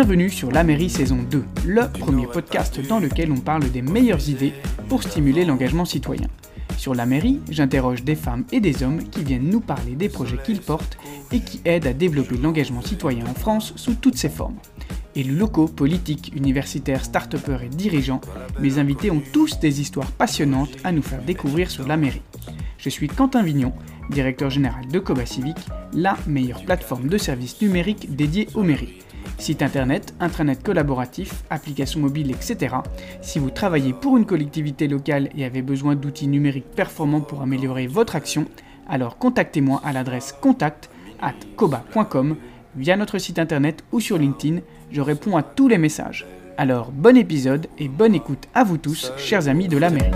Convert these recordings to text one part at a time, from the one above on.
Bienvenue sur La Mairie saison 2, le premier podcast dans lequel on parle des meilleures idées pour stimuler l'engagement citoyen. Sur La Mairie, j'interroge des femmes et des hommes qui viennent nous parler des projets qu'ils portent et qui aident à développer l'engagement citoyen en France sous toutes ses formes. Élus locaux, politiques, universitaires, start et dirigeants, mes invités ont tous des histoires passionnantes à nous faire découvrir sur La Mairie. Je suis Quentin Vignon, directeur général de Coba Civic, la meilleure plateforme de services numériques dédiée aux mairies. Site internet, intranet collaboratif, applications mobiles, etc. Si vous travaillez pour une collectivité locale et avez besoin d'outils numériques performants pour améliorer votre action, alors contactez-moi à l'adresse contact at koba.com via notre site internet ou sur LinkedIn. Je réponds à tous les messages. Alors bon épisode et bonne écoute à vous tous, chers amis de la mairie.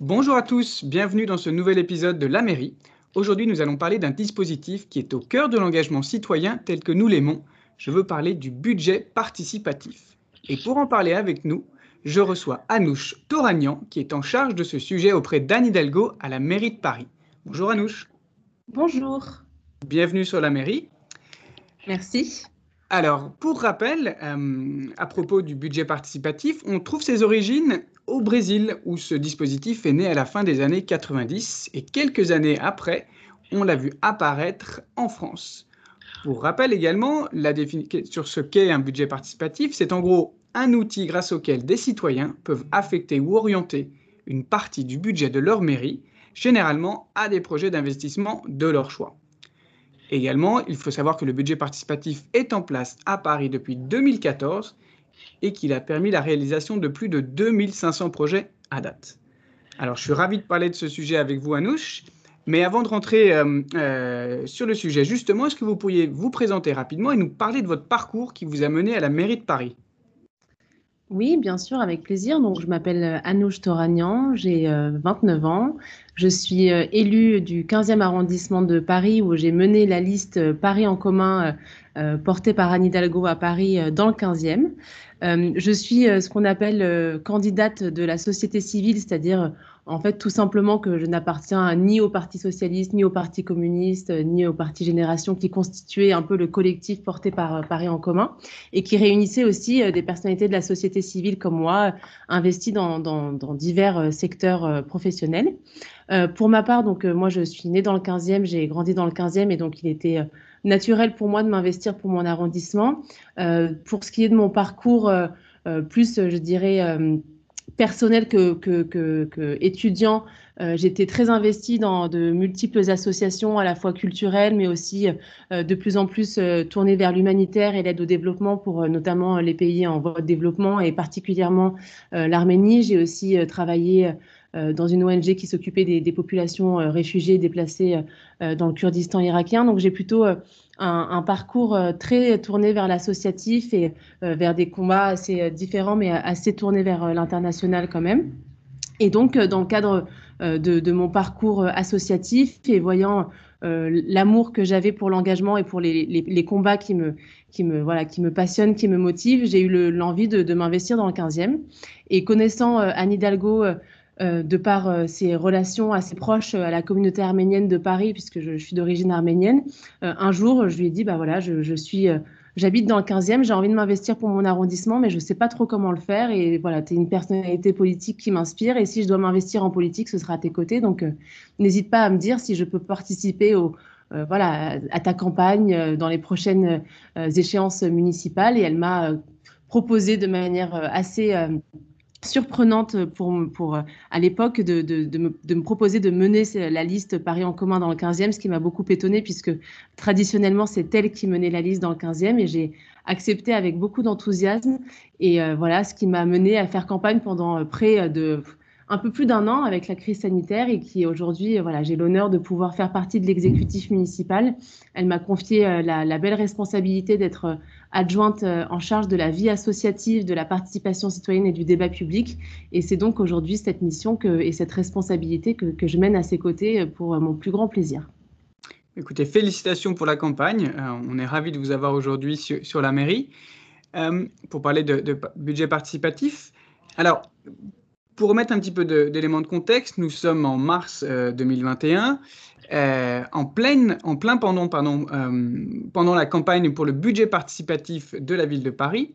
Bonjour à tous, bienvenue dans ce nouvel épisode de La Mairie. Aujourd'hui, nous allons parler d'un dispositif qui est au cœur de l'engagement citoyen tel que nous l'aimons. Je veux parler du budget participatif. Et pour en parler avec nous, je reçois Anouche Toragnan, qui est en charge de ce sujet auprès d'Anne Hidalgo à la mairie de Paris. Bonjour Anouche. Bonjour. Bienvenue sur la mairie. Merci. Alors, pour rappel, euh, à propos du budget participatif, on trouve ses origines au Brésil, où ce dispositif est né à la fin des années 90, et quelques années après, on l'a vu apparaître en France. Pour rappel également, la sur ce qu'est un budget participatif, c'est en gros un outil grâce auquel des citoyens peuvent affecter ou orienter une partie du budget de leur mairie, généralement à des projets d'investissement de leur choix. Également, il faut savoir que le budget participatif est en place à Paris depuis 2014 et qu'il a permis la réalisation de plus de 2500 projets à date. Alors, je suis ravi de parler de ce sujet avec vous, Anouche. Mais avant de rentrer euh, euh, sur le sujet, justement, est-ce que vous pourriez vous présenter rapidement et nous parler de votre parcours qui vous a mené à la mairie de Paris? Oui, bien sûr, avec plaisir. Donc, je m'appelle euh, Anouche Toragnan, j'ai 29 ans. Je suis élue du 15e arrondissement de Paris où j'ai mené la liste Paris en commun portée par Anne Hidalgo à Paris dans le 15e. Euh, je suis euh, ce qu'on appelle euh, candidate de la société civile, c'est-à-dire en fait tout simplement que je n'appartiens ni au Parti socialiste, ni au Parti communiste, ni au Parti Génération, qui constituait un peu le collectif porté par Paris en commun et qui réunissait aussi des personnalités de la société civile comme moi, investies dans, dans, dans divers secteurs professionnels. pour ma part, donc moi je suis née dans le 15e, j'ai grandi dans le 15e et donc il était naturel pour moi de m'investir pour mon arrondissement. Euh, pour ce qui est de mon parcours, euh, euh, plus, je dirais, personnel que, que, que, étudiant, j'étais très investie dans de multiples associations, à la fois culturelles, mais aussi de plus en plus tournées vers l'humanitaire et l'aide au développement pour notamment les pays en voie de développement et particulièrement l'Arménie. J'ai aussi travaillé euh, dans une ONG qui s'occupait des, populations euh, réfugiées déplacées euh, dans le Kurdistan irakien. Donc j'ai plutôt un, parcours très tourné vers l'associatif et vers des combats assez différents, mais assez tournés vers l'international quand même. Et donc, dans le cadre de, mon parcours associatif et voyant l'amour que j'avais pour l'engagement et pour les, combats qui me, qui, me, voilà, qui me passionnent, qui me motivent, j'ai eu l'envie de, m'investir dans le 15e. Et connaissant Anne Hidalgo, euh, de par euh, ses relations assez proches euh, à la communauté arménienne de Paris, puisque je, suis d'origine arménienne, un jour, je lui ai dit, bah voilà, je, suis, j'habite dans le 15e, j'ai envie de m'investir pour mon arrondissement, mais je ne sais pas trop comment le faire. Et voilà, tu es une personnalité politique qui m'inspire, et si je dois m'investir en politique, ce sera à tes côtés. Donc, n'hésite pas à me dire si je peux participer au, voilà, à ta campagne dans les prochaines échéances municipales. Et elle m'a proposé de manière assez surprenante pour, pour à l'époque de, de, de, me, de, me, proposer de mener la liste Paris en commun dans le 15e, ce qui m'a beaucoup étonnée puisque traditionnellement c'est elle qui menait la liste dans le 15e et j'ai accepté avec beaucoup d'enthousiasme et euh, voilà ce qui m'a mené à faire campagne pendant euh, près de un peu plus d'un an avec la crise sanitaire et qui aujourd'hui, euh, voilà, j'ai l'honneur de pouvoir faire partie de l'exécutif municipal. Elle m'a confié la, la, belle responsabilité d'être adjointe euh, en charge de la vie associative, de la participation citoyenne et du débat public. Et c'est donc aujourd'hui cette mission et cette responsabilité que, que, je mène à ses côtés pour euh, mon plus grand plaisir. Écoutez, félicitations pour la campagne. Euh, on est ravis de vous avoir aujourd'hui sur, la mairie pour parler de, de, budget participatif. Alors, pour remettre un petit peu d'éléments de, contexte, nous sommes en mars 2021. en, pleine, en plein pendant, pardon, pendant la campagne pour le budget participatif de la ville de Paris.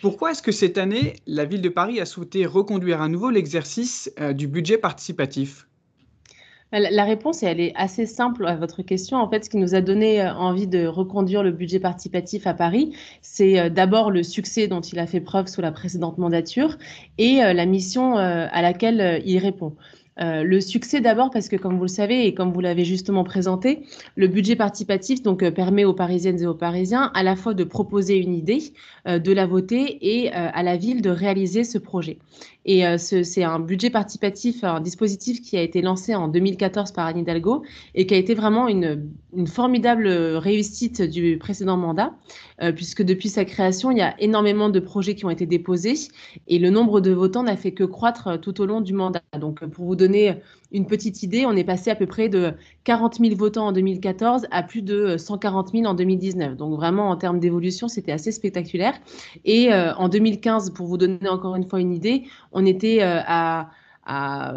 Pourquoi est-ce que cette année, la ville de Paris a souhaité reconduire à nouveau l'exercice du budget participatif? La réponse, elle est assez simple à votre question. En fait, ce qui nous a donné euh, envie de reconduire le budget participatif à Paris, c'est euh, d'abord le succès dont il a fait preuve sous la précédente mandature et euh, la mission à laquelle il répond. Le succès d'abord parce que, comme vous le savez et comme vous l'avez justement présenté, le budget participatif donc permet aux Parisiennes et aux Parisiens à la fois de proposer une idée, de la voter et à la ville de réaliser ce projet. Et c'est un budget participatif, un dispositif qui a été lancé en 2014 par Anne Hidalgo et qui a été vraiment une, formidable réussite du précédent mandat, puisque depuis sa création, il y a énormément de projets qui ont été déposés et le nombre de votants n'a fait que croître tout au long du mandat. Donc, pour vous donner une petite idée, on est passé à peu près de 40 000 votants en 2014 à plus de 140 000 en 2019. Donc vraiment, en termes d'évolution, c'était assez spectaculaire. Et euh, en 2015, pour vous donner encore une fois une idée, on était euh, à à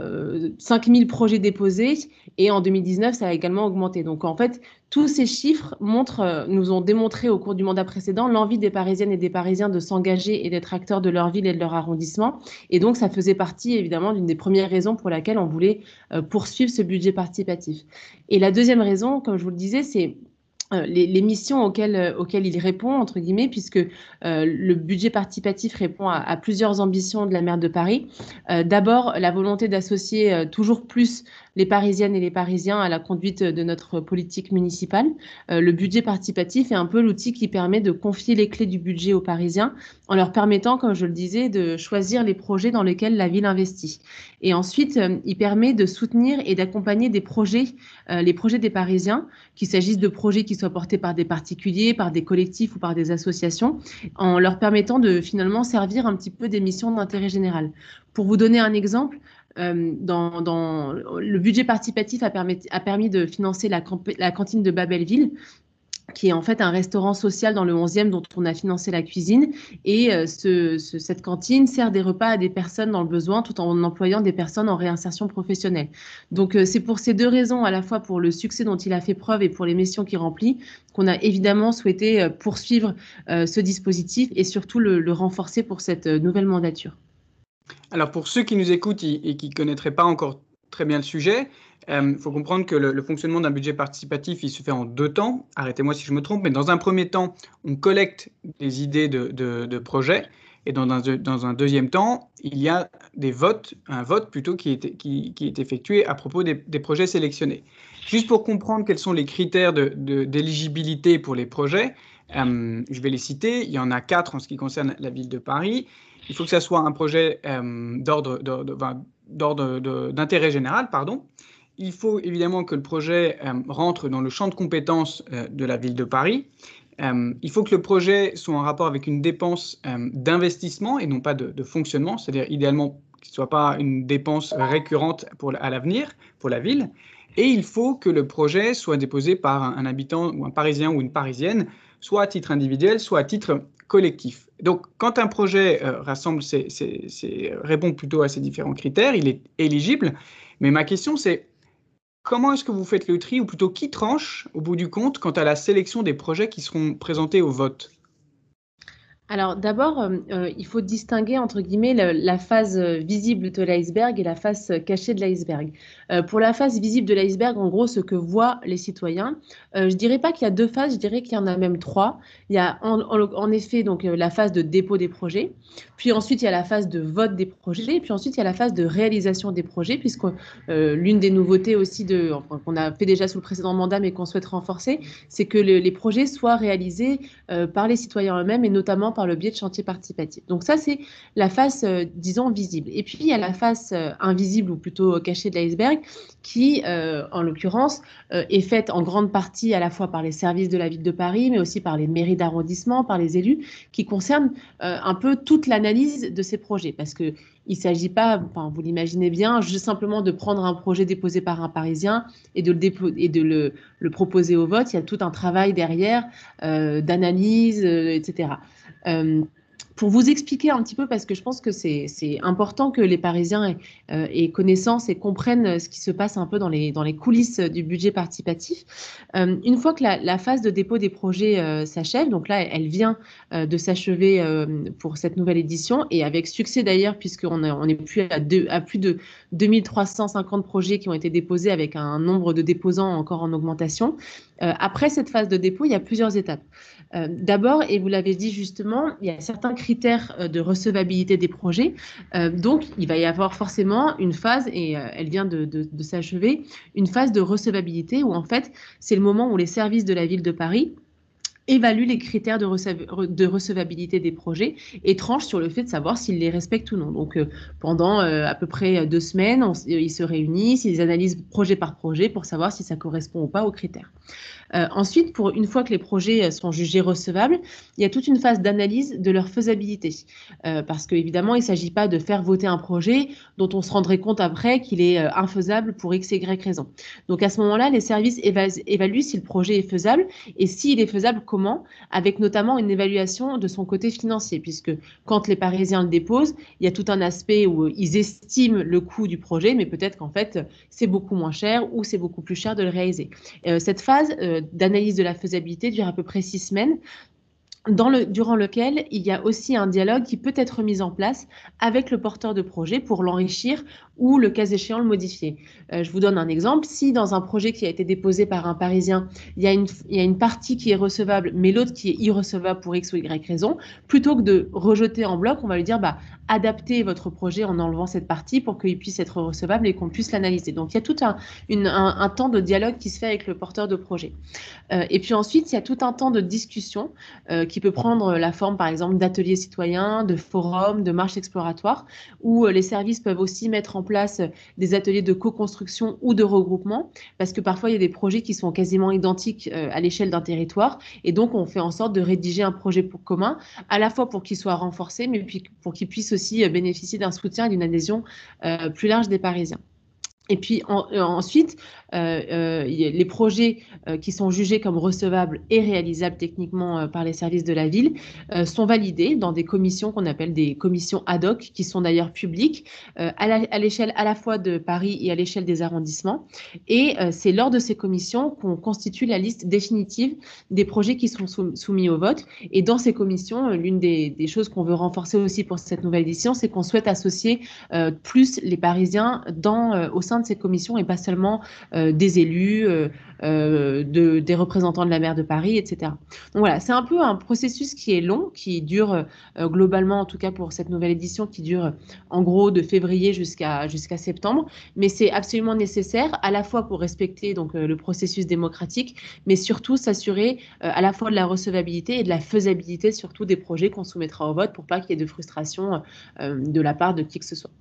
5000 euh, projets déposés et en 2019, ça a également augmenté. Donc en fait, tous ces chiffres euh, nous ont démontré au cours du mandat précédent l'envie des Parisiennes et des Parisiens de s'engager et d'être acteurs de leur ville et de leur arrondissement. Et donc ça faisait partie évidemment d'une des premières raisons pour laquelle on voulait euh, poursuivre ce budget participatif. Et la deuxième raison, comme je vous le disais, c'est euh, les, missions auxquelles, il répond, entre guillemets, puisque le budget participatif répond à, plusieurs ambitions de la maire de Paris. D'abord, la volonté d'associer toujours plus les Parisiennes et les Parisiens à la conduite de notre politique municipale. le budget participatif est un peu l'outil qui permet de confier les clés du budget aux Parisiens en leur permettant, comme je le disais, de choisir les projets dans lesquels la ville investit. Et ensuite, il permet de soutenir et d'accompagner des projets, les projets des Parisiens, qu'il s'agisse de projets qui soient portés par des particuliers, par des collectifs ou par des associations, en leur permettant de finalement servir un petit peu des missions d'intérêt général. Pour vous donner un exemple, euh, le budget participatif a permis, de financer la, cantine de Babelville, qui est en fait un restaurant social dans le 11e dont on a financé la cuisine. Et euh, ce, cette cantine sert des repas à des personnes dans le besoin tout en employant des personnes en réinsertion professionnelle. Donc euh, c'est pour ces deux raisons, à la fois pour le succès dont il a fait preuve et pour les missions qu'il remplit, qu'on a évidemment souhaité poursuivre ce dispositif et surtout le renforcer pour cette nouvelle mandature. Alors pour ceux qui nous écoutent et qui ne connaîtraient pas encore très bien le sujet, il euh, faut comprendre que le, fonctionnement d'un budget participatif, il se fait en deux temps. Arrêtez-moi si je me trompe, mais dans un premier temps, on collecte des idées de, de, projets. Et dans un, deuxième temps, il y a des votes, un vote plutôt qui est, effectué à propos des, des, projets sélectionnés. Juste pour comprendre quels sont les critères d'éligibilité pour les projets, euh, je vais les citer. Il y en a quatre en ce qui concerne la ville de Paris. Il faut que ça soit un projet euh, d'ordre d'intérêt général, pardon. Il faut évidemment que le projet euh, rentre dans le champ de compétences euh, de la ville de Paris. Il faut que le projet soit en rapport avec une dépense d'investissement et non pas de, fonctionnement, c'est-à-dire idéalement qu'il ne soit pas une dépense récurrente pour, à l'avenir pour la ville. Et il faut que le projet soit déposé par un, habitant ou un Parisien ou une Parisienne, soit à titre individuel, soit à titre collectif. Donc, quand un projet rassemble répond plutôt à ces différents critères, il est éligible. Mais ma question, c'est Comment est-ce que vous faites le tri, ou plutôt qui tranche au bout du compte quant à la sélection des projets qui seront présentés au vote? Alors d'abord, euh, euh, il faut distinguer entre guillemets la phase visible de l'iceberg et la face cachée de l'iceberg. Euh, pour la face visible de l'iceberg, en gros, ce que voient les citoyens, je ne dirais pas qu'il y a deux phases, je dirais qu'il y en a même trois. Il y a en, effet donc la phase de dépôt des projets, puis ensuite il y a la phase de vote des projets, et puis ensuite il y a la phase de réalisation des projets, puisque l'une des nouveautés aussi de, qu'on a fait déjà sous le précédent mandat, mais qu'on souhaite renforcer, c'est que les projets soient réalisés par les citoyens eux-mêmes et notamment par le biais de chantiers participatifs. Donc ça, c'est la face, euh, disons, visible. Et puis, il y a la face euh, invisible ou plutôt cachée de l'iceberg qui, euh, en l'occurrence, est faite en grande partie à la fois par les services de la ville de Paris, mais aussi par les mairies d'arrondissement, par les élus, qui concerne un peu toute l'analyse de ces projets. Parce que il ne s'agit pas, vous l'imaginez bien, juste simplement de prendre un projet déposé par un Parisien et de le, proposer au vote. Il y a tout un travail derrière d'analyse, etc. Euh, pour vous expliquer un petit peu, parce que je pense que c'est important que les Parisiens euh, aient, connaissance et comprennent ce qui se passe un peu dans les, coulisses du budget participatif. Euh, une fois que la, phase de dépôt des projets euh, s'achève, donc là, elle vient de s'achever pour cette nouvelle édition, et avec succès d'ailleurs, puisqu'on on est plus à, à plus de 2350 projets qui ont été déposés avec un nombre de déposants encore en augmentation. Après cette phase de dépôt, il y a plusieurs étapes. Euh, d'abord, et vous l'avez dit justement, il y a certains critères euh, de recevabilité des projets. Euh, donc, il va y avoir forcément une phase, et elle vient de s'achever, une phase de recevabilité où en fait, c'est le moment où les services de la ville de Paris évalue les critères de, recevabilité des projets et tranche sur le fait de savoir s'ils les respectent ou non. Donc, euh, pendant euh, à peu près deux semaines, ils se réunissent, ils analysent projet par projet pour savoir si ça correspond ou pas aux critères. Euh, ensuite, pour une fois que les projets sont jugés recevables, il y a toute une phase d'analyse de leur faisabilité. parce qu'évidemment, il ne s'agit pas de faire voter un projet dont on se rendrait compte après qu'il est infaisable pour X et Y raison. Donc, à ce moment-là, les services évaluent si le projet est faisable et s'il est faisable, Avec notamment une évaluation de son côté financier, puisque quand les Parisiens le déposent, il y a tout un aspect où ils estiment le coût du projet, mais peut-être qu'en fait, c'est beaucoup moins cher ou c'est beaucoup plus cher de le réaliser. Euh, cette phase euh, d'analyse de la faisabilité dure à peu près six semaines dans le, durant lequel il y a aussi un dialogue qui peut être mis en place avec le porteur de projet pour l'enrichir ou le cas échéant le modifier. Euh, je vous donne un exemple. Si dans un projet qui a été déposé par un Parisien, il y a une, il y a une partie qui est recevable, mais l'autre qui est irrecevable pour X ou Y raison, plutôt que de rejeter en bloc, on va lui dire bah, adaptez votre projet en enlevant cette partie pour qu'il puisse être recevable et qu'on puisse l'analyser. Donc il y a tout un, un, temps de dialogue qui se fait avec le porteur de projet. Euh, et puis ensuite, il y a tout un temps de discussion euh, qui peut prendre la forme, par exemple, d'ateliers citoyens, de forums, de marches exploratoires, où les services peuvent aussi mettre en place des ateliers de co-construction ou de regroupement, parce que parfois, il y a des projets qui sont quasiment identiques euh, à l'échelle d'un territoire, et donc on fait en sorte de rédiger un projet pour commun, à la fois pour qu'il soit renforcé, mais pour qu'il puisse aussi euh, bénéficier d'un soutien et d'une adhésion plus large des Parisiens. Et puis ensuite, euh, euh, les projets euh, qui sont jugés comme recevables et réalisables techniquement par les services de la ville sont validés dans des commissions qu'on appelle des commissions ad hoc, qui sont d'ailleurs publiques à l'échelle à, la fois de Paris et à l'échelle des arrondissements. Et c'est lors de ces commissions qu'on constitue la liste définitive des projets qui sont soumis au vote. Et dans ces commissions, l'une des, des, choses qu'on veut renforcer aussi pour cette nouvelle édition, c'est qu'on souhaite associer plus les Parisiens dans, au sein de ces commissions et pas seulement euh, des élus, euh, euh, de, des représentants de la maire de Paris, etc. Donc voilà, c'est un peu un processus qui est long, qui dure globalement, en tout cas pour cette nouvelle édition, qui dure en gros de février jusqu'à jusqu'à septembre, mais c'est absolument nécessaire à la fois pour respecter donc le processus démocratique, mais surtout s'assurer à la fois de la recevabilité et de la faisabilité surtout des projets qu'on soumettra au vote pour pas qu'il y ait de frustration de la part de qui que ce soit.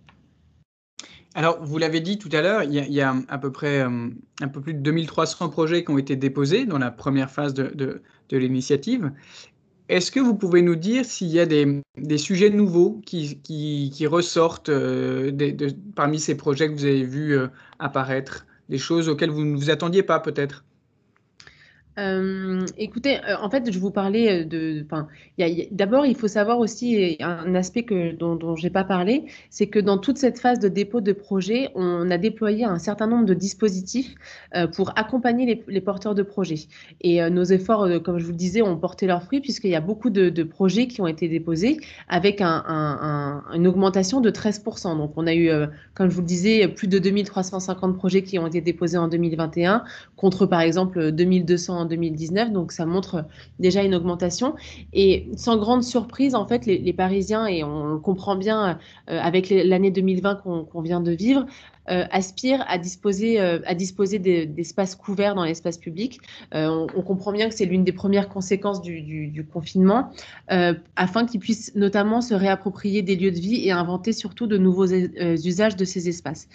Alors, vous l'avez dit tout à l'heure, il, y a à peu près euh, un peu plus de 2300 projets qui ont été déposés dans la première phase de, l'initiative. Est-ce que vous pouvez nous dire s'il y a des, sujets nouveaux qui, ressortent euh, parmi ces projets que vous avez vus euh, apparaître, des choses auxquelles vous ne vous attendiez pas peut-être? Euh, écoutez, euh, en fait, je vous parlais euh, de. D'abord, il faut savoir aussi un aspect que, dont, dont je n'ai pas parlé, c'est que dans toute cette phase de dépôt de projet, on a déployé un certain nombre de dispositifs pour accompagner les, porteurs de projets. Et nos efforts, comme je vous le disais, ont porté leurs fruits puisqu'il y a beaucoup de, projets qui ont été déposés avec un, une augmentation de 13%. Donc, on a eu, comme je vous le disais, plus de 2350 projets qui ont été déposés en 2021 contre, par exemple, 2200 en 2019, donc ça montre déjà une augmentation. Et sans grande surprise, en fait, les, Parisiens, et on comprend bien euh, avec l'année 2020 qu'on vient de vivre, euh, aspire à disposer, euh, disposer d'espaces couverts dans l'espace public. Euh, on, comprend bien que c'est l'une des premières conséquences du, confinement, afin qu'ils puissent notamment se réapproprier des lieux de vie et inventer surtout de nouveaux usages de ces espaces.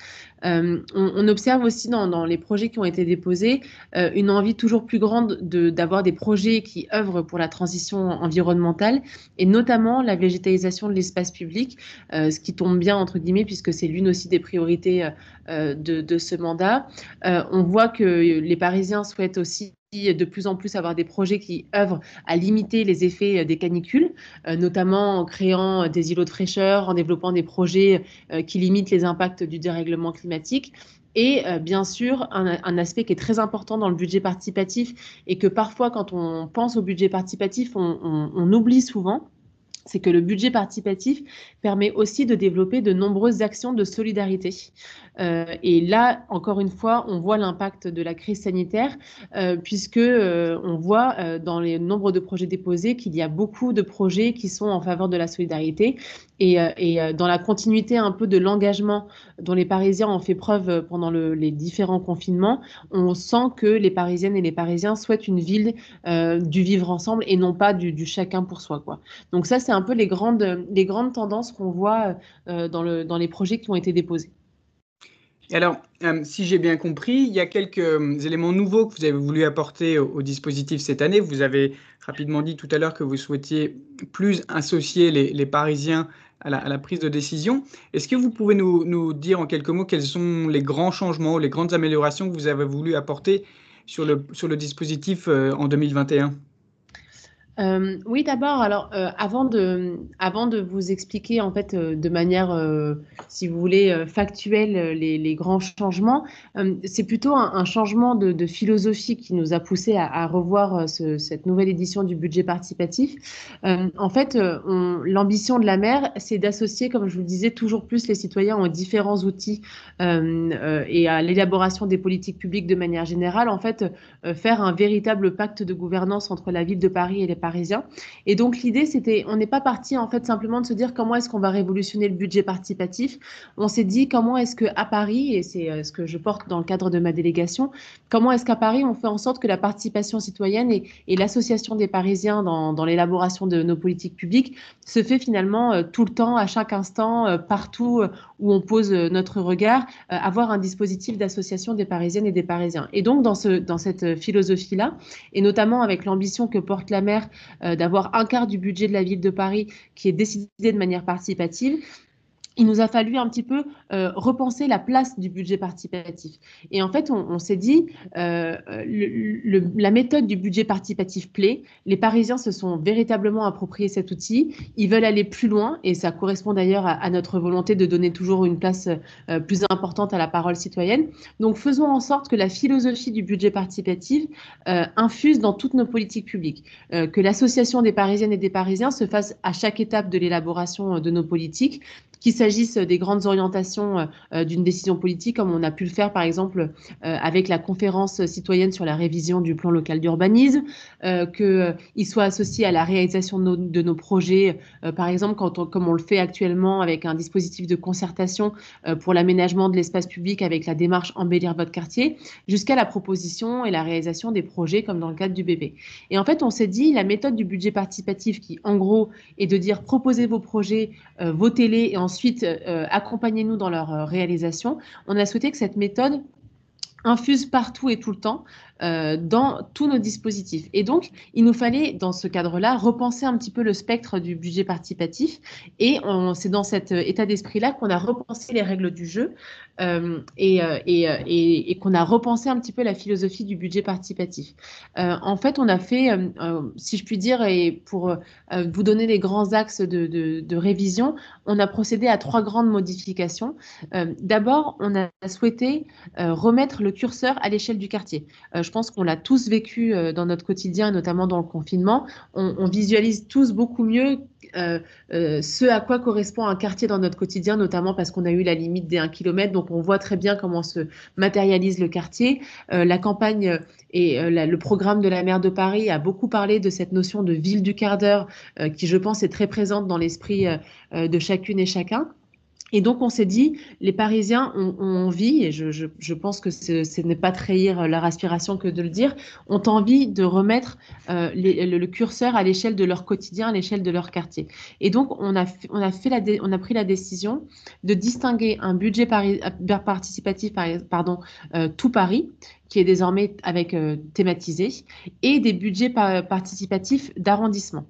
On, observe aussi dans, les projets qui ont été déposés une envie toujours plus grande d'avoir des projets qui œuvrent pour la transition environnementale et notamment la végétalisation de l'espace public, ce qui tombe bien entre guillemets puisque c'est l'une aussi des priorités euh, de, ce mandat. Euh, on voit que les Parisiens souhaitent aussi de plus en plus avoir des projets qui œuvrent à limiter les effets des canicules, notamment en créant des îlots de fraîcheur, en développant des projets qui limitent les impacts du dérèglement climatique. Et bien sûr, un, aspect qui est très important dans le budget participatif et que parfois, quand on pense au budget participatif, on oublie souvent, c'est que le budget participatif permet aussi de développer de nombreuses actions de solidarité. Euh, et là, encore une fois, on voit l'impact de la crise sanitaire, euh, puisque euh, on voit dans les nombres de projets déposés qu'il y a beaucoup de projets qui sont en faveur de la solidarité. Et, dans la continuité un peu de l'engagement dont les Parisiens ont fait preuve pendant les différents confinements, on sent que les Parisiennes et les Parisiens souhaitent une ville du vivre ensemble et non pas du, chacun pour soi. Donc ça, c'est un peu les grandes, les grandes tendances qu'on voit dans, le, dans les projets qui ont été déposés alors, euh, si j'ai bien compris, il y a quelques euh, éléments nouveaux que vous avez voulu apporter au, dispositif cette année. Vous avez rapidement dit tout à l'heure que vous souhaitiez plus associer les, Parisiens à la, prise de décision. Est-ce que vous pouvez nous, dire en quelques mots quels sont les grands changements, les grandes améliorations que vous avez voulu apporter sur le, sur le dispositif euh, en 2021 euh, oui, d'abord, alors euh, avant, de, vous expliquer en fait euh, de manière, si vous voulez, factuelle les, grands changements, c'est plutôt un, changement de, philosophie qui nous a poussé à, revoir ce, cette nouvelle édition du budget participatif. en fait, l'ambition de la mer, c'est d'associer, comme je vous le disais, toujours plus les citoyens aux différents outils et à l'élaboration des politiques publiques de manière générale. En fait, faire un véritable pacte de gouvernance entre la ville de Paris et les parisien. Et donc l'idée, c'était, on n'est pas parti en fait simplement de se dire comment est-ce qu'on va révolutionner le budget participatif. On s'est dit comment est-ce que à Paris, et c'est euh, ce que je porte dans le cadre de ma délégation, comment est-ce qu'à Paris on fait en sorte que la participation citoyenne et, l'association des Parisiens dans, l'élaboration de nos politiques publiques se fait finalement euh, tout le temps, à chaque instant, euh, partout où on pose notre regard, avoir un dispositif d'association des Parisiennes et des Parisiens. Et donc dans, ce, dans cette philosophie-là, et notamment avec l'ambition que porte la maire d'avoir un quart du budget de la ville de Paris qui est décidé de manière participative il nous a fallu un petit peu euh, repenser la place du budget participatif. Et en fait, on, s'est dit, euh, la méthode du budget participatif plaît. Les Parisiens se sont véritablement appropriés cet outil. Ils veulent aller plus loin, et ça correspond d'ailleurs à, notre volonté de donner toujours une place euh, plus importante à la parole citoyenne. Donc, faisons en sorte que la philosophie du budget participatif infuse dans toutes nos politiques publiques, que l'association des Parisiennes et des Parisiens se fasse à chaque étape de l'élaboration de nos politiques, qu'il s'agisse des grandes orientations euh, euh, d'une décision politique, comme on a pu le faire par exemple euh, avec la conférence citoyenne sur la révision du plan local d'urbanisme, qu'il soit associé à la réalisation de nos, projets, par exemple quand comme on le fait actuellement avec un dispositif de concertation pour l'aménagement de l'espace public avec la démarche embellir votre quartier, jusqu'à la proposition et la réalisation des projets comme dans le cadre du bébé. Et en fait, on s'est dit la méthode du budget participatif qui, en gros, est de dire proposez vos projets, votez-les et ensuite euh, accompagnez-nous dans leur euh, réalisation. On a souhaité que cette méthode infuse partout et tout le temps euh, dans tous nos dispositifs. Et donc, il nous fallait, dans ce cadre-là, repenser un petit peu le spectre du budget participatif. Et c'est dans cet euh, état d'esprit-là qu'on a repensé les règles du jeu euh, et, qu'on a repensé un petit peu la philosophie du budget participatif. en fait, on a fait, si je puis dire, et pour vous donner les grands axes de, de, de, révision, on a procédé à trois grandes modifications. D'abord, on a souhaité remettre le curseur à l'échelle du quartier je pense qu'on l'a tous vécu euh, dans notre quotidien, notamment dans le confinement. On, visualise tous beaucoup mieux euh, euh, ce à quoi correspond un quartier dans notre quotidien, notamment parce qu'on a eu la limite des 1 km, donc on voit très bien comment se matérialise le quartier. la campagne et le programme de la maire de Paris a beaucoup parlé de cette notion de ville du quart d'heure, qui je pense est très présente dans l'esprit de chacune et chacun. Et donc, on s'est dit, les Parisiens ont, envie, et je, pense que ce, n'est pas trahir leur aspiration que de le dire, ont envie de remettre euh, le, curseur à l'échelle de leur quotidien, à l'échelle de leur quartier. Et donc, on a, on a, fait la on a pris la décision de distinguer un budget euh, participatif, pardon, euh, tout Paris, qui est désormais avec thématisé, et des budgets participatifs d'arrondissement.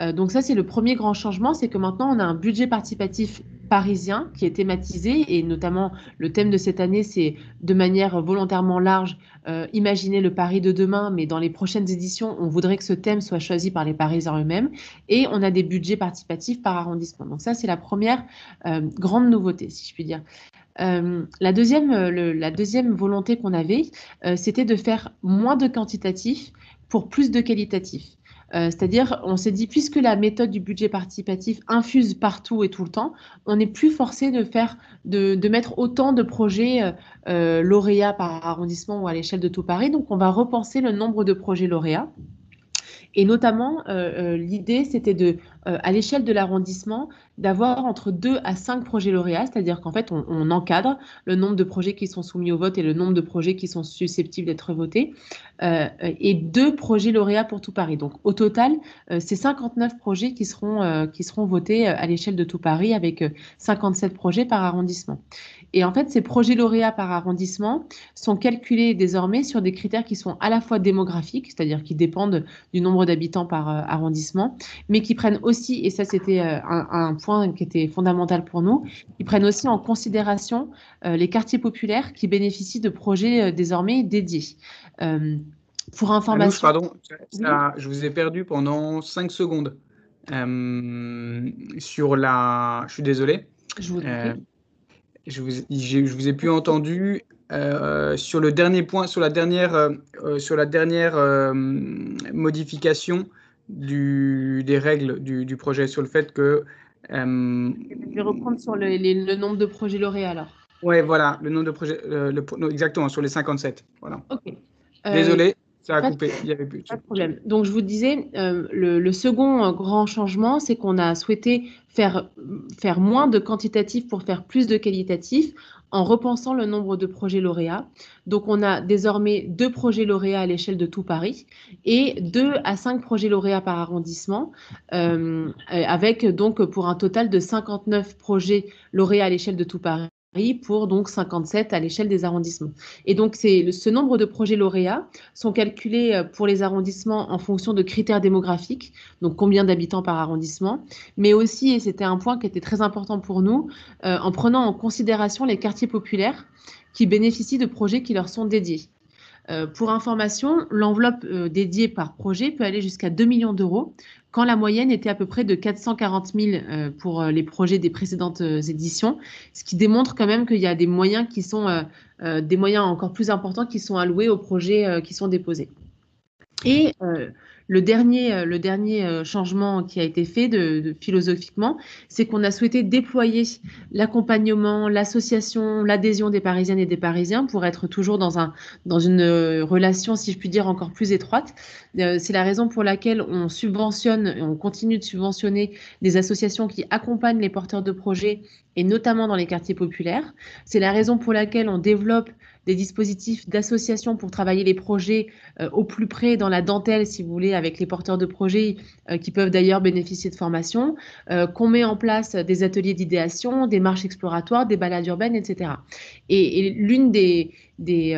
Euh, donc ça, c'est le premier grand changement, c'est que maintenant, on a un budget participatif parisien qui est thématisé, et notamment le thème de cette année, c'est de manière volontairement large, euh, imaginer le Paris de demain, mais dans les prochaines éditions, on voudrait que ce thème soit choisi par les Parisiens eux-mêmes, et on a des budgets participatifs par arrondissement. Donc ça, c'est la première euh, grande nouveauté, si je puis dire. la, deuxième, la deuxième volonté qu'on avait, c'était de faire moins de quantitatif pour plus de qualitatif. Euh, c'est-à-dire, on s'est dit, puisque la méthode du budget participatif infuse partout et tout le temps, on n'est plus forcé de faire, de, mettre autant de projets euh, euh, lauréats par arrondissement ou à l'échelle de tout Paris. Donc, on va repenser le nombre de projets lauréats. Et notamment, l'idée, c'était de, à l'échelle de l'arrondissement, d'avoir entre 2 à 5 projets lauréats, c'est-à-dire qu'en fait, on, encadre le nombre de projets qui sont soumis au vote et le nombre de projets qui sont susceptibles d'être votés, euh, et deux projets lauréats pour tout Paris. Donc, au total, euh, c'est 59 projets qui seront, euh, qui seront votés à l'échelle de tout Paris, avec 57 projets par arrondissement. Et en fait, ces projets lauréats par arrondissement sont calculés désormais sur des critères qui sont à la fois démographiques, c'est-à-dire qui dépendent du nombre d'habitants par arrondissement, mais qui prennent aussi, et ça c'était un, un point qui était fondamental pour nous. Ils prennent aussi en considération euh, les quartiers populaires qui bénéficient de projets euh, désormais dédiés. Euh, pour information. pardon, je vous ai perdu pendant 5 secondes. sur la. Je suis désolé. Je vous, je vous, je vous ai plus entendu sur le dernier point, sur la dernière, sur la dernière modification du, des règles du, du, projet, sur le fait que euh, je vais reprendre sur le, nombre de projets lauréats alors. Oui, voilà, le nombre de projets, euh, exactement, sur les 57. Voilà. Euh, Désolé, ça a coupé, il n'y avait plus. Pas de problème. Donc, je vous disais, le, second grand changement, c'est qu'on a souhaité faire, faire moins de quantitatif pour faire plus de qualitatif en repensant le nombre de projets lauréats. Donc, on a désormais deux projets lauréats à l'échelle de tout Paris et deux à cinq projets lauréats par arrondissement, euh, avec donc pour un total de 59 projets lauréats à l'échelle de tout Paris pour donc 57 à l'échelle des arrondissements. Et donc, c'est ce nombre de projets lauréats sont calculés euh, pour les arrondissements en fonction de critères démographiques, donc combien d'habitants par arrondissement, mais aussi, et c'était un point qui était très important pour nous, euh, en prenant en considération les quartiers populaires qui bénéficient de projets qui leur sont dédiés. Euh, pour information, l'enveloppe dédiée par projet peut aller jusqu'à 2 millions d'euros, quand la moyenne était à peu près de 440 000 euh, pour euh, les projets des précédentes euh, éditions, ce qui démontre quand même qu'il y a des moyens qui sont des moyens encore plus importants qui sont alloués aux projets qui sont déposés. Et le dernier, euh, le dernier euh, changement qui a été fait de, philosophiquement, c'est qu'on a souhaité déployer l'accompagnement, l'association, l'adhésion des Parisiennes et des Parisiens pour être toujours dans, un, dans une euh, relation, si je puis dire, encore plus étroite. c'est la raison pour laquelle on subventionne, on continue de subventionner des associations qui accompagnent les porteurs de projets et notamment dans les quartiers populaires. C'est la raison pour laquelle on développe des dispositifs d'association pour travailler les projets euh, au plus près dans la dentelle, si vous voulez, avec les porteurs de projets euh, qui peuvent d'ailleurs bénéficier de formation, euh, qu'on met en place des ateliers d'idéation, des marches exploratoires, des balades urbaines, etc. Et, l'une des, des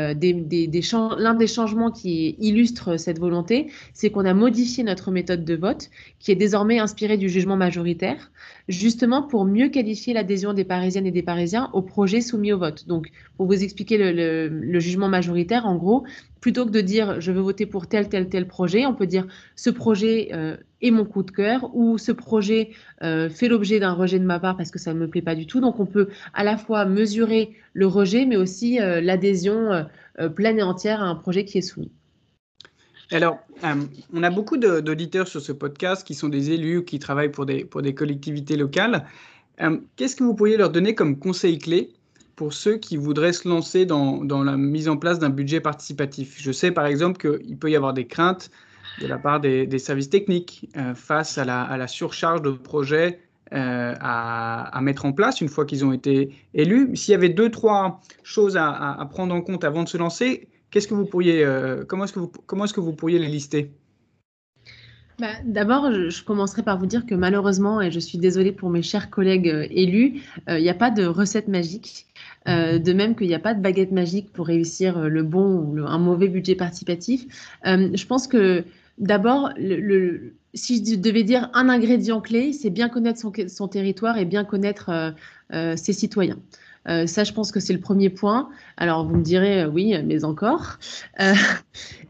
l'un des changements qui illustre cette volonté, c'est qu'on a modifié notre méthode de vote, qui est désormais inspirée du jugement majoritaire, justement pour mieux qualifier l'adhésion des Parisiennes et des Parisiens au projet soumis au vote. Donc, pour vous expliquer le, jugement majoritaire, en gros, plutôt que de dire je veux voter pour tel, tel, tel projet, on peut dire ce projet euh, est mon coup de cœur ou ce projet euh, fait l'objet d'un rejet de ma part parce que ça ne me plaît pas du tout. Donc, on peut à la fois mesurer le rejet, mais aussi euh, l'adhésion pleine et entière à un projet qui est soumis. Alors, on a beaucoup d'auditeurs sur ce podcast qui sont des élus, qui travaillent pour des, pour des collectivités locales. Qu'est-ce que vous pourriez leur donner comme conseil clé pour ceux qui voudraient se lancer dans, la mise en place d'un budget participatif Je sais par exemple qu'il peut y avoir des craintes de la part des, services techniques euh, face à la, surcharge de projets à, à, mettre en place une fois qu'ils ont été élus. S'il y avait deux, trois choses à, prendre en compte avant de se lancer, Qu'est-ce que vous pourriez, euh, comment est-ce que est-ce que vous pourriez les lister? Bah, D'abord, je, commencerai par vous dire que malheureusement, et je suis désolée pour mes chers collègues euh, élus, euh, il n'y a pas de recette magique. de même qu'il n'y a pas de baguette magique pour réussir le bon ou un mauvais budget participatif. je pense que D'abord, le, si je devais dire un ingrédient clé, c'est bien connaître son, territoire et bien connaître euh, euh, ses citoyens. Euh, ça, je pense que c'est le premier point. Alors, vous me direz, oui, mais encore.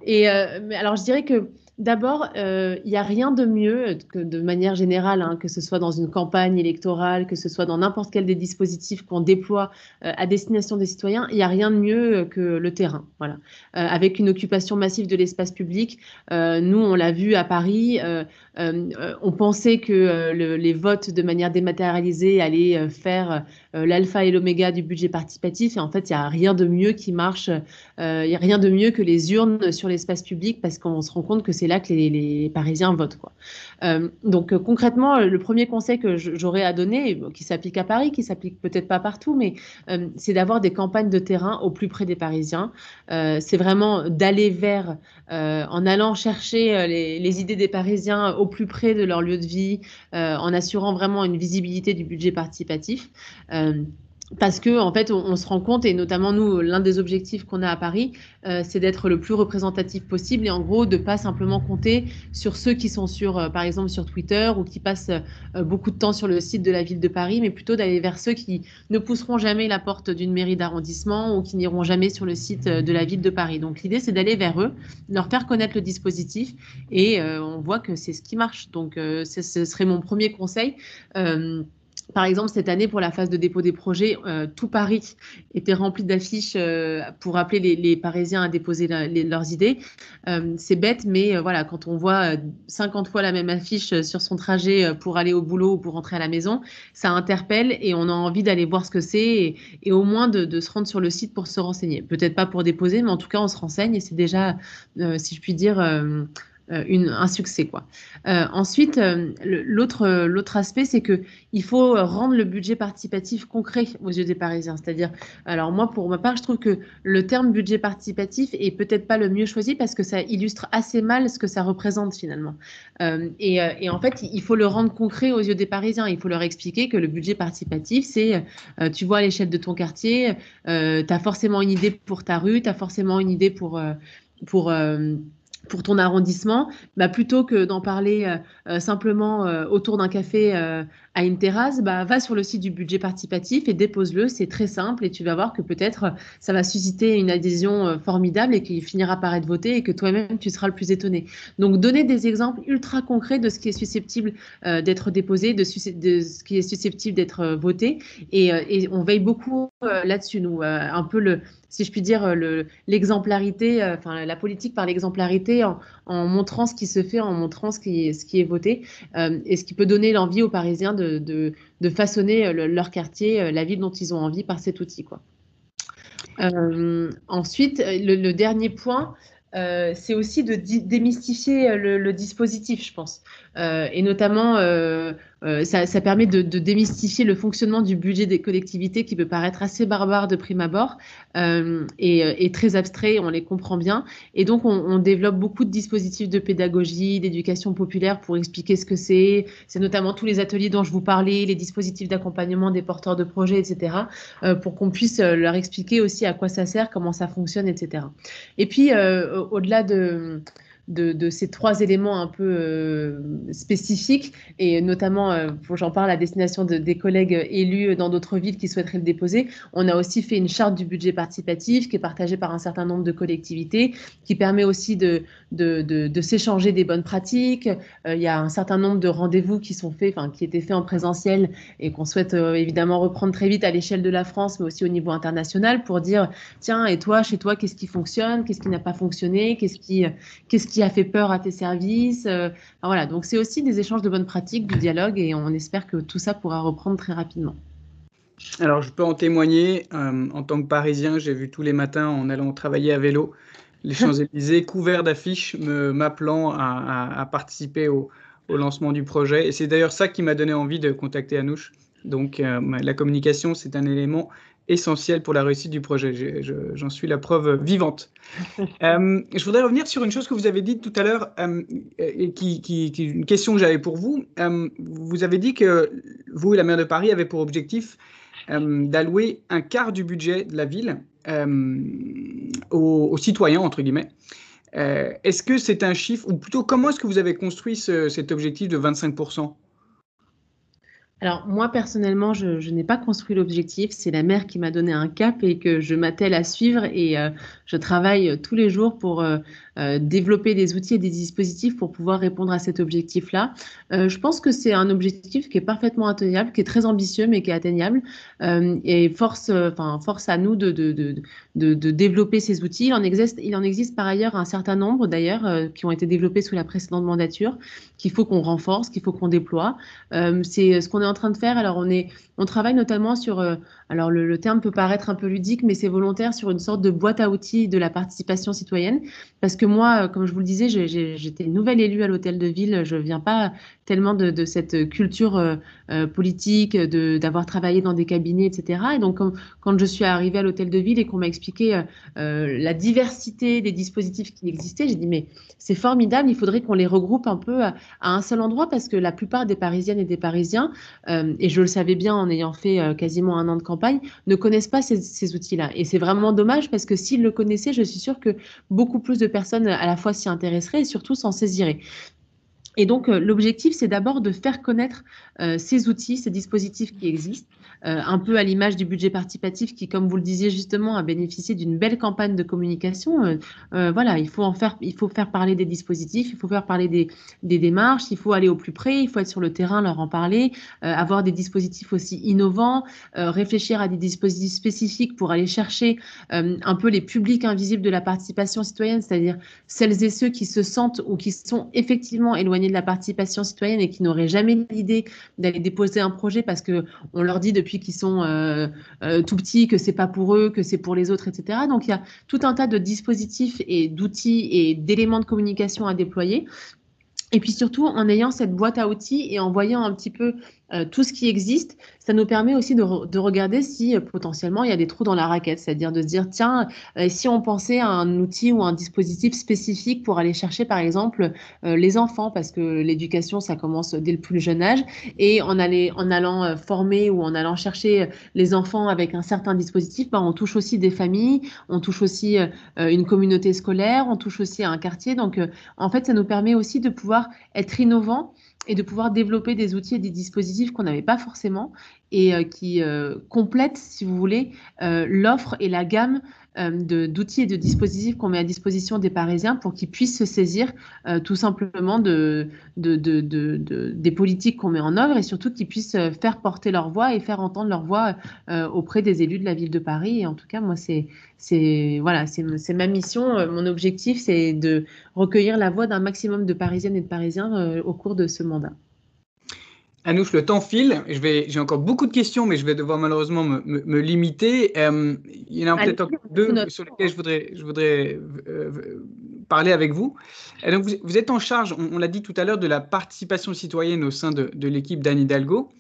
et mais alors, je dirais que D'abord, euh, il n'y a rien de mieux que de manière générale, hein, que ce soit dans une campagne électorale, que ce soit dans n'importe quel des dispositifs qu'on déploie euh, à destination des citoyens, il n'y a rien de mieux que le terrain. Voilà. Euh, avec une occupation massive de l'espace public, nous, on l'a vu à Paris, on pensait que les votes de manière dématérialisée allaient faire l'alpha et l'oméga du budget participatif, et en fait, il n'y a rien de mieux qui marche, il n'y a rien de mieux que les urnes sur l'espace public, parce qu'on se rend compte que c'est là que les, Parisiens votent. Quoi. Euh, donc euh, concrètement, le premier conseil que j'aurais à donner, qui s'applique à Paris, qui s'applique peut-être pas partout, mais euh, c'est d'avoir des campagnes de terrain au plus près des Parisiens. c'est vraiment d'aller vers, en allant chercher les, idées des Parisiens au plus près de leur lieu de vie, en assurant vraiment une visibilité du budget participatif parce que en fait, on, se rend compte, et notamment nous, l'un des objectifs qu'on a à Paris, euh, c'est d'être le plus représentatif possible et en gros de pas simplement compter sur ceux qui sont sur, euh, par exemple, sur Twitter ou qui passent euh, beaucoup de temps sur le site de la ville de Paris, mais plutôt d'aller vers ceux qui ne pousseront jamais la porte d'une mairie d'arrondissement ou qui n'iront jamais sur le site de la ville de Paris. Donc l'idée, c'est d'aller vers eux, leur faire connaître le dispositif et on voit que c'est ce qui marche. Donc ce serait mon premier conseil. Par exemple, cette année, pour la phase de dépôt des projets, euh, tout Paris était rempli d'affiches euh, pour appeler les, Parisiens à déposer leurs idées. Euh, c'est bête, mais voilà, quand on voit 50 fois la même affiche sur son trajet pour aller au boulot ou pour rentrer à la maison, ça interpelle et on a envie d'aller voir ce que c'est et, au moins de, se rendre sur le site pour se renseigner. Peut-être pas pour déposer, mais en tout cas, on se renseigne et c'est déjà, si je puis dire, une, un succès. Quoi. Euh, ensuite, euh, l'autre, aspect, c'est que il faut rendre le budget participatif concret aux yeux des Parisiens. C'est-à-dire, alors moi, pour ma part, je trouve que le terme budget participatif est peut-être pas le mieux choisi parce que ça illustre assez mal ce que ça représente finalement. et, en fait, il faut le rendre concret aux yeux des Parisiens. Il faut leur expliquer que le budget participatif, c'est, tu vois à l'échelle de ton quartier, tu as forcément une idée pour ta rue, tu as forcément une idée pour pour ton arrondissement, bah, plutôt que d'en parler euh, euh, simplement euh, autour d'un café à une terrasse, bah, va sur le site du budget participatif et dépose-le. C'est très simple et tu vas voir que peut-être ça va susciter une adhésion formidable et qu'il finira par être voté et que toi-même tu seras le plus étonné. Donc donner des exemples ultra concrets de ce qui est susceptible d'être déposé, de, ce qui est susceptible d'être voté et, on veille beaucoup là-dessus, nous, un peu le, si je puis dire, euh, l'exemplarité, euh, enfin la politique par l'exemplarité en, montrant ce qui se fait, en montrant ce qui est, voté, euh, et ce qui peut donner l'envie aux Parisiens de, de, façonner leur quartier, la ville dont ils ont envie par cet outil. Quoi. ensuite, le, dernier point, c'est aussi de démystifier le, dispositif, je pense. et notamment, euh, ça, permet de, démystifier le fonctionnement du budget des collectivités qui peut paraître assez barbare de prime abord euh, euh, et, très abstrait, on les comprend bien. Et donc, on, développe beaucoup de dispositifs de pédagogie, d'éducation populaire pour expliquer ce que c'est. C'est notamment tous les ateliers dont je vous parlais, les dispositifs d'accompagnement des porteurs de projets, etc., pour qu'on puisse leur expliquer aussi à quoi ça sert, comment ça fonctionne, etc. Et puis, au-delà de de, ces trois éléments un peu euh, spécifiques, et notamment, euh, j'en parle à destination de, des collègues élus dans d'autres villes qui souhaiteraient le déposer, on a aussi fait une charte du budget participatif qui est partagée par un certain nombre de collectivités, qui permet aussi de, de, s'échanger des bonnes pratiques. Euh, il y a un certain nombre de rendez-vous qui sont faits, enfin, qui étaient faits en présentiel et qu'on souhaite évidemment reprendre très vite à l'échelle de la France, mais aussi au niveau international pour dire, tiens, et toi, chez toi, qu'est-ce qui fonctionne, qu'est-ce qui n'a pas fonctionné, qu'est-ce qui, qu'est-ce qui qui a fait peur à tes services. Euh, voilà, donc c'est aussi des échanges de bonnes pratiques, du dialogue, et on espère que tout ça pourra reprendre très rapidement. Alors, je peux en témoigner. Euh, en tant que Parisien, j'ai vu tous les matins en allant travailler à vélo les Champs-Élysées couverts d'affiches m'appelant à, participer au, lancement du projet. Et c'est d'ailleurs ça qui m'a donné envie de contacter Anouche. Donc, euh, la communication, c'est un élément essentiel pour la réussite du projet. J'en suis la preuve vivante. Euh, je voudrais revenir sur une chose que vous avez dit tout à l'heure, euh, et qui, qui, qui, une question que j'avais pour vous. Euh, vous avez dit que vous et la maire de Paris avez pour objectif d'allouer un quart du budget de la ville aux, aux, citoyens, entre guillemets. est-ce que c'est un chiffre, ou plutôt comment est-ce que vous avez construit cet objectif de 25% alors moi personnellement, je, n'ai pas construit l'objectif, c'est la mère qui m'a donné un cap et que je m'attelle à suivre. Et euh, je travaille tous les jours pour euh, euh, développer des outils et des dispositifs pour pouvoir répondre à cet objectif-là. je pense que c'est un objectif qui est parfaitement atteignable, qui est très ambitieux mais qui est atteignable. Et force, enfin force à nous de, de, de, de, développer ces outils. Il en existe, il en existe par ailleurs un certain nombre d'ailleurs qui ont été développés sous la précédente mandature qu'il faut qu'on renforce, qu'il faut qu'on déploie. c'est ce qu'on est en train de faire. Alors, on, est, on travaille notamment sur, euh, alors le, terme peut paraître un peu ludique, mais c'est volontaire, sur une sorte de boîte à outils de la participation citoyenne. Parce que moi, euh, comme je vous le disais, j'étais nouvelle élue à l'hôtel de ville. Je ne viens pas tellement de, cette culture euh, politique, d'avoir travaillé dans des cabinets, etc. Et donc, quand, je suis arrivée à l'hôtel de ville et qu'on m'a expliqué la diversité des dispositifs qui existaient, j'ai dit, mais c'est formidable, il faudrait qu'on les regroupe un peu à, un seul endroit parce que la plupart des Parisiennes et des Parisiens euh, et je le savais bien en ayant fait euh, quasiment un an de campagne, ne connaissent pas ces, outils-là. Et c'est vraiment dommage parce que s'ils le connaissaient, je suis sûre que beaucoup plus de personnes à la fois s'y intéresseraient et surtout s'en saisiraient. Et donc, euh, l'objectif, c'est d'abord de faire connaître ces outils, ces dispositifs qui existent, euh, un peu à l'image du budget participatif qui, comme vous le disiez justement, a bénéficié d'une belle campagne de communication. Euh, euh, voilà, il faut en faire, il faut faire parler des dispositifs, il faut faire parler des, démarches, il faut aller au plus près, il faut être sur le terrain, leur en parler, avoir des dispositifs aussi innovants, réfléchir à des dispositifs spécifiques pour aller chercher un peu les publics invisibles de la participation citoyenne, c'est-à-dire celles et ceux qui se sentent ou qui sont effectivement éloignés de la participation citoyenne et qui n'auraient jamais l'idée d'aller déposer un projet parce que on leur dit depuis qui sont euh, euh, tout petits, que c'est pas pour eux, que c'est pour les autres, etc. Donc il y a tout un tas de dispositifs et d'outils et d'éléments de communication à déployer. Et puis surtout, en ayant cette boîte à outils et en voyant un petit peu euh, tout ce qui existe, ça nous permet aussi de, regarder si euh, potentiellement il y a des trous dans la raquette, c'est-à-dire de se dire, tiens, euh, si on pensait à un outil ou un dispositif spécifique pour aller chercher, par exemple, les enfants, parce que l'éducation, ça commence dès le plus jeune âge, et en, en allant former ou en allant chercher les enfants avec un certain dispositif, ben, on touche aussi des familles, on touche aussi une communauté scolaire, on touche aussi un quartier. Donc, en fait, ça nous permet aussi de pouvoir être innovant et de pouvoir développer des outils et des dispositifs qu'on n'avait pas forcément et euh, qui euh, complètent, si vous voulez, euh, l'offre et la gamme d'outils et de dispositifs qu'on met à disposition des Parisiens pour qu'ils puissent se saisir tout simplement de, de, de, des politiques qu'on met en œuvre et surtout qu'ils puissent faire porter leur voix et faire entendre leur voix auprès des élus de la ville de Paris. Et en tout cas, moi, c'est voilà, c'est ma mission. Mon objectif, c'est de recueillir la voix d'un maximum de Parisiennes et de Parisiens au cours de ce mandat. Anouche, le temps file. J'ai encore beaucoup de questions, mais je vais devoir malheureusement me, limiter. Euh, il y en a peut-être deux sur lesquelles je voudrais, je voudrais euh, parler avec vous. Et donc, vous, êtes en charge, on, l'a dit tout à l'heure, de la participation citoyenne au sein de, l'équipe d'Anne Hidalgo.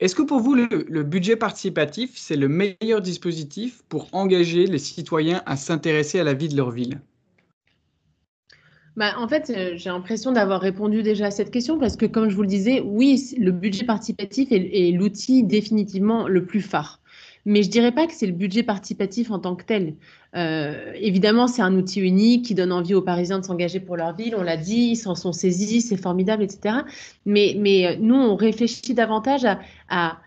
Est-ce que pour vous, le budget participatif, c'est le meilleur dispositif pour engager les citoyens à s'intéresser à la vie de leur ville? Bah, en fait, euh, j'ai l'impression d'avoir répondu déjà à cette question parce que, comme je vous le disais, oui, le budget participatif est, l'outil définitivement le plus phare. Mais je ne dirais pas que c'est le budget participatif en tant que tel. Euh, évidemment, c'est un outil unique qui donne envie aux Parisiens de s'engager pour leur ville. On l'a dit, ils s'en sont saisis, c'est formidable, etc. Mais, euh, nous, on réfléchit davantage à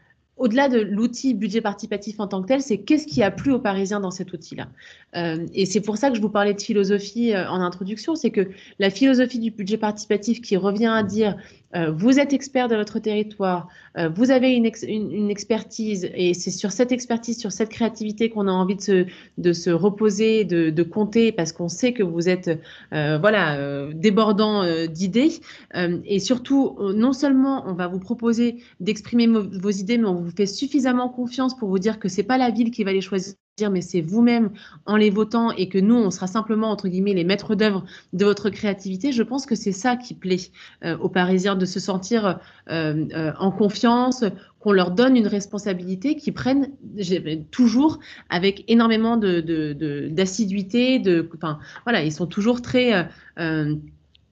au-delà de l'outil budget participatif en tant que tel, c'est qu'est-ce qui a plu aux Parisiens dans cet outil-là. Euh, et c'est pour ça que je vous parlais de philosophie euh, en introduction, c'est que la philosophie du budget participatif qui revient à dire euh, vous êtes expert de votre territoire, vous avez une, une, expertise et c'est sur cette expertise, sur cette créativité qu'on a envie de se, de se reposer, de, de compter parce qu'on sait que vous êtes voilà, débordant d'idées. et surtout, non seulement on va vous proposer d'exprimer vos idées, mais on vous fait suffisamment confiance pour vous dire que c'est pas la ville qui va les choisir mais c'est vous-même en les votant et que nous, on sera simplement, entre guillemets, les maîtres d'œuvre de votre créativité, je pense que c'est ça qui plaît euh, aux Parisiens, de se sentir euh, euh, en confiance, qu'on leur donne une responsabilité, qu'ils prennent toujours avec énormément d'assiduité. De, de, enfin, voilà, ils sont toujours très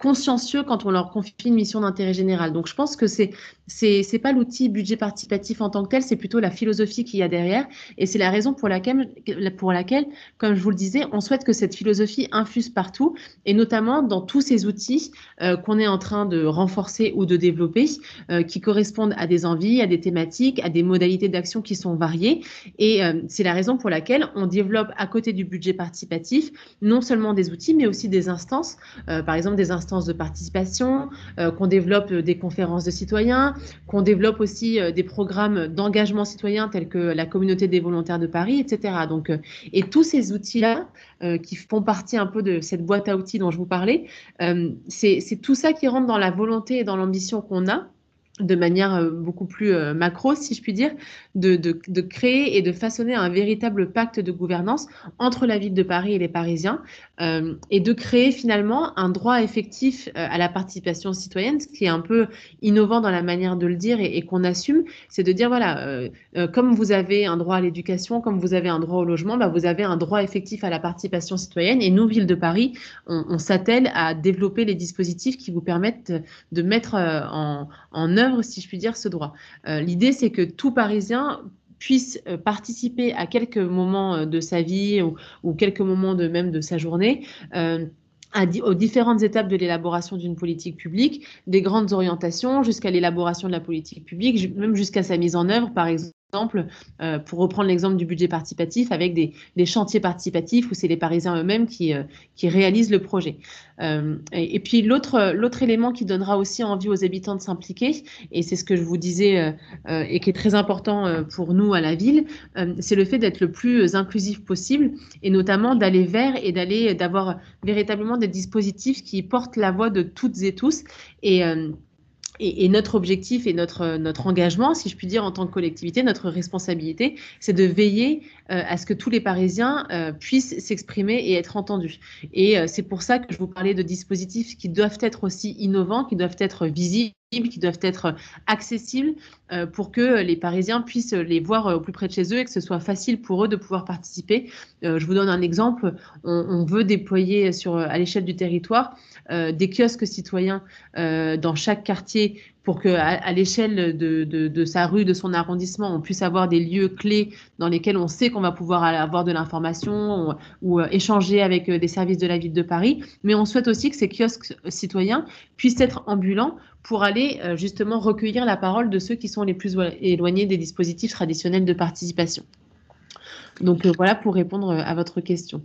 consciencieux quand on leur confie une mission d'intérêt général. Donc je pense que c'est c'est pas l'outil budget participatif en tant que tel, c'est plutôt la philosophie qu'il y a derrière et c'est la raison pour laquelle pour laquelle comme je vous le disais, on souhaite que cette philosophie infuse partout et notamment dans tous ces outils euh, qu'on est en train de renforcer ou de développer euh, qui correspondent à des envies, à des thématiques, à des modalités d'action qui sont variées et euh, c'est la raison pour laquelle on développe à côté du budget participatif non seulement des outils mais aussi des instances par exemple des instances de participation, euh, qu'on développe des conférences de citoyens, qu'on développe aussi euh, des programmes d'engagement citoyen tels que la communauté des volontaires de Paris, etc. Donc, euh, et tous ces outils-là, qui font partie un peu de cette boîte à outils dont je vous parlais, c'est tout ça qui rentre dans la volonté et dans l'ambition qu'on a de manière euh, beaucoup plus euh, macro, si je puis dire, de, de, créer et de façonner un véritable pacte de gouvernance entre la ville de Paris et les Parisiens, euh, et de créer finalement un droit effectif à la participation citoyenne, ce qui est un peu innovant dans la manière de le dire et, qu'on assume, c'est de dire, voilà, comme vous avez un droit à l'éducation, comme vous avez un droit au logement, bah, vous avez un droit effectif à la participation citoyenne, et nous, ville de Paris, on, s'attelle à développer les dispositifs qui vous permettent de mettre en œuvre si je puis dire, ce droit. Euh, l'idée, c'est que tout Parisien puisse euh, participer à quelques moments euh, de sa vie ou, quelques moments de même de sa journée. aux différentes étapes de l'élaboration d'une politique publique, des grandes orientations jusqu'à l'élaboration de la politique publique, même jusqu'à sa mise en œuvre, par exemple exemple, euh, pour reprendre l'exemple du budget participatif, avec des, chantiers participatifs où c'est les Parisiens eux-mêmes qui, euh, réalisent le projet. Euh, et, puis l'autre élément qui donnera aussi envie aux habitants de s'impliquer, et c'est ce que je vous disais et qui est très important pour nous à la ville, c'est le fait d'être le plus inclusif possible et notamment d'aller vers et d'avoir véritablement des dispositifs qui portent la voix de toutes et tous et, notre objectif et notre, notre engagement, si je puis dire, en tant que collectivité, notre responsabilité, c'est de veiller euh, à ce que tous les Parisiens euh, puissent s'exprimer et être entendus. Et euh, c'est pour ça que je vous parlais de dispositifs qui doivent être aussi innovants, qui doivent être visibles qui doivent être accessibles pour que les Parisiens puissent les voir au plus près de chez eux et que ce soit facile pour eux de pouvoir participer. je vous donne un exemple. On, veut déployer sur, à l'échelle du territoire des kiosques citoyens dans chaque quartier pour que à, l'échelle de, de, sa rue, de son arrondissement, on puisse avoir des lieux clés dans lesquels on sait qu'on va pouvoir avoir de l'information ou, euh, échanger avec euh, des services de la ville de Paris. Mais on souhaite aussi que ces kiosques citoyens puissent être ambulants pour aller euh, justement recueillir la parole de ceux qui sont les plus éloignés des dispositifs traditionnels de participation. Donc voilà pour répondre à votre question.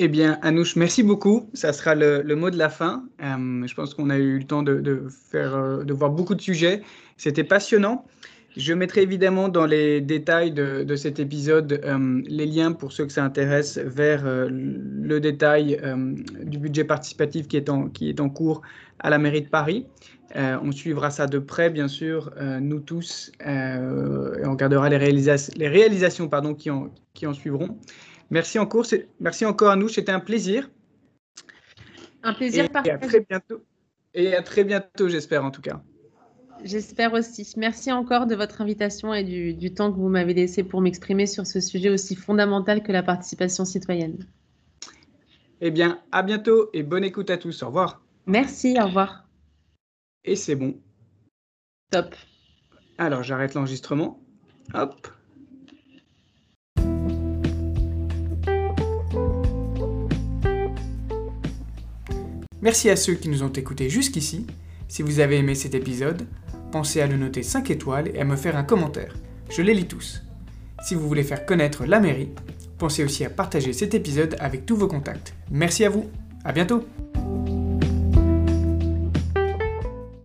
Eh bien, Anouche, merci beaucoup. Ça sera le, mot de la fin. Euh, je pense qu'on a eu le temps de, faire, euh, de voir beaucoup de sujets. C'était passionnant. Je mettrai évidemment dans les détails de, cet épisode euh, les liens pour ceux que ça intéresse vers le détail du budget participatif qui est en cours à la mairie de Paris. On suivra ça de près, bien sûr, nous tous, et on regardera les, réalisations, les réalisations pardon, qui, en, qui en suivront. Merci encore, merci encore à nous, c'était un plaisir. Un plaisir et, partagé. Et à très bientôt. Et à très bientôt, j'espère en tout cas. J'espère aussi. Merci encore de votre invitation et du, du temps que vous m'avez laissé pour m'exprimer sur ce sujet aussi fondamental que la participation citoyenne. Eh bien, à bientôt et bonne écoute à tous. Au revoir. Merci, au revoir. Et c'est bon. Top. Alors, j'arrête l'enregistrement. Hop. Merci à ceux qui nous ont écoutés jusqu'ici. Si vous avez aimé cet épisode, pensez à le noter 5 étoiles et à me faire un commentaire. Je les lis tous. Si vous voulez faire connaître la mairie, pensez aussi à partager cet épisode avec tous vos contacts. Merci à vous. À bientôt.